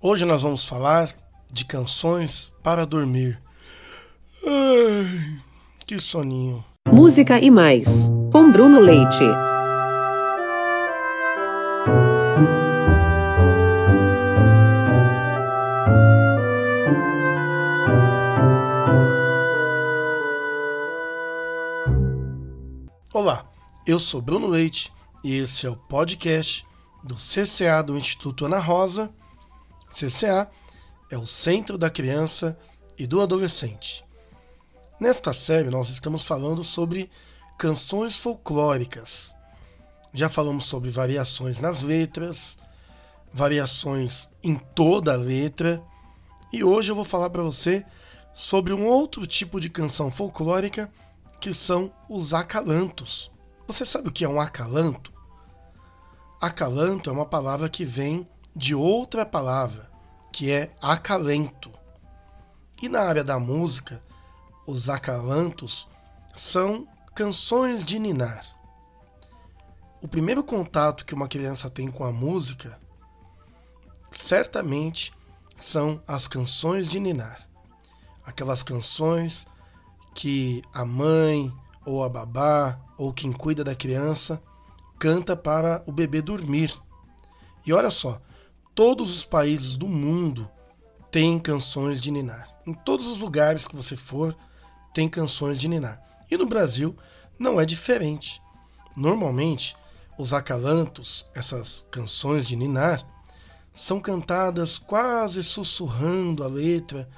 Hoje nós vamos falar de canções para dormir. Ai, que soninho. Música e mais, com Bruno Leite. Olá, eu sou Bruno Leite e esse é o podcast do CCA do Instituto Ana Rosa. CCA é o Centro da Criança e do Adolescente. Nesta série, nós estamos falando sobre canções folclóricas. Já falamos sobre variações nas letras, variações em toda a letra, e hoje eu vou falar para você sobre um outro tipo de canção folclórica que são os acalantos. Você sabe o que é um acalanto? Acalanto é uma palavra que vem de outra palavra, que é acalento. E na área da música, os acalantos são canções de ninar. O primeiro contato que uma criança tem com a música certamente são as canções de ninar. Aquelas canções que a mãe ou a babá ou quem cuida da criança canta para o bebê dormir. E olha só, todos os países do mundo têm canções de ninar. Em todos os lugares que você for, tem canções de ninar. E no Brasil não é diferente. Normalmente, os acalantos, essas canções de ninar, são cantadas quase sussurrando a letra,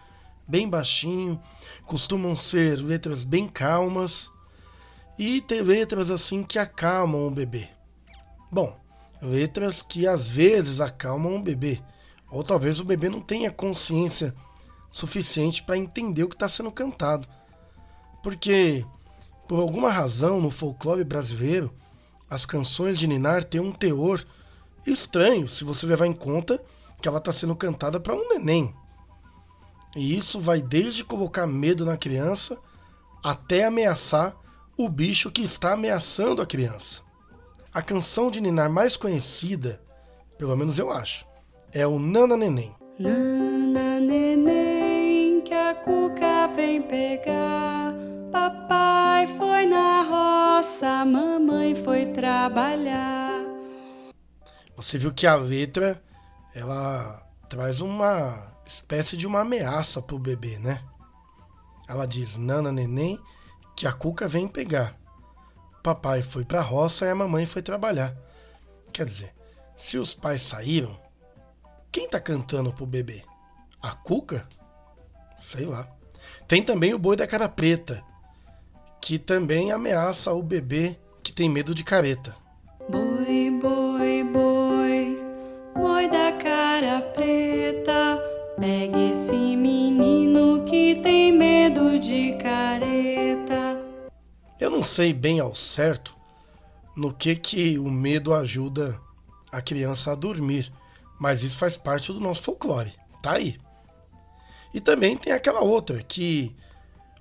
bem baixinho, costumam ser letras bem calmas e tem letras assim que acalmam o bebê. Bom, letras que às vezes acalmam o bebê, ou talvez o bebê não tenha consciência suficiente para entender o que está sendo cantado. Porque, por alguma razão, no folclore brasileiro, as canções de Ninar têm um teor estranho se você levar em conta que ela está sendo cantada para um neném. E isso vai desde colocar medo na criança até ameaçar o bicho que está ameaçando a criança. A canção de Ninar mais conhecida, pelo menos eu acho, é o Nana Neném. Nana neném, que a cuca vem pegar. Papai foi na roça, mamãe foi trabalhar. Você viu que a letra ela traz uma espécie de uma ameaça pro bebê, né? Ela diz: Nana neném, que a cuca vem pegar. Papai foi pra roça e a mamãe foi trabalhar. Quer dizer, se os pais saíram, quem tá cantando pro bebê? A cuca? Sei lá. Tem também o boi da cara preta, que também ameaça o bebê que tem medo de careta. Boi, boi, boi, boi da cara preta, pegue esse não sei bem ao certo no que que o medo ajuda a criança a dormir, mas isso faz parte do nosso folclore. Tá aí. E também tem aquela outra que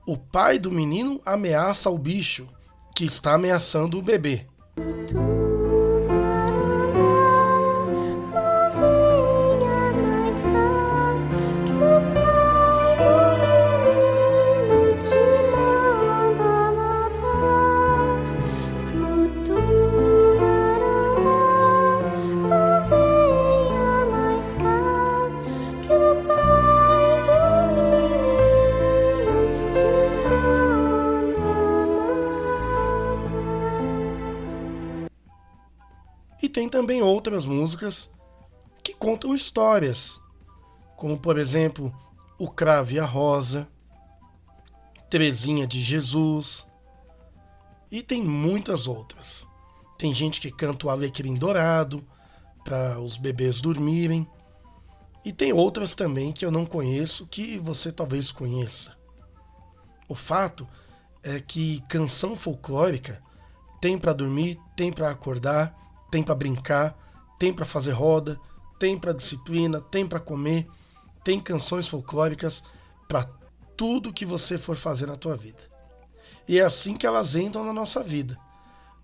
o pai do menino ameaça o bicho que está ameaçando o bebê. Tem também outras músicas que contam histórias, como por exemplo O Cravo e a Rosa, Terezinha de Jesus, e tem muitas outras. Tem gente que canta o Alecrim Dourado para os bebês dormirem, e tem outras também que eu não conheço que você talvez conheça. O fato é que canção folclórica tem para dormir, tem para acordar, tem para brincar, tem para fazer roda, tem para disciplina, tem para comer, tem canções folclóricas para tudo que você for fazer na tua vida. E é assim que elas entram na nossa vida.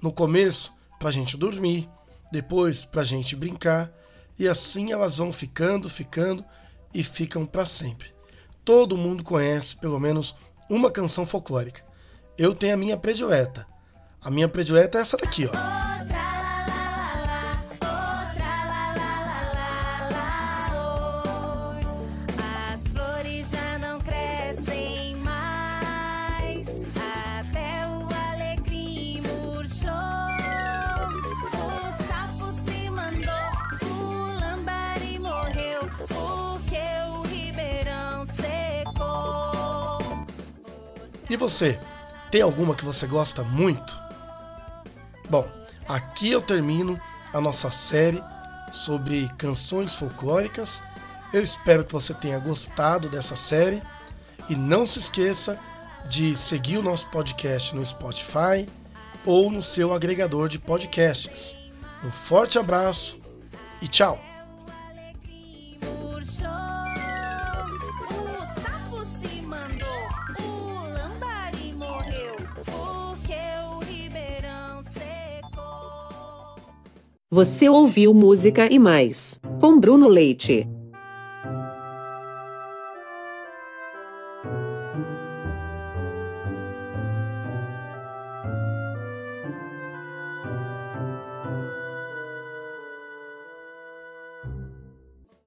No começo, para a gente dormir, depois para a gente brincar, e assim elas vão ficando, ficando e ficam para sempre. Todo mundo conhece pelo menos uma canção folclórica. Eu tenho a minha predileta. A minha predileta é essa daqui, ó. E você, tem alguma que você gosta muito? Bom, aqui eu termino a nossa série sobre canções folclóricas. Eu espero que você tenha gostado dessa série e não se esqueça de seguir o nosso podcast no Spotify ou no seu agregador de podcasts. Um forte abraço e tchau! Você ouviu Música e Mais, com Bruno Leite.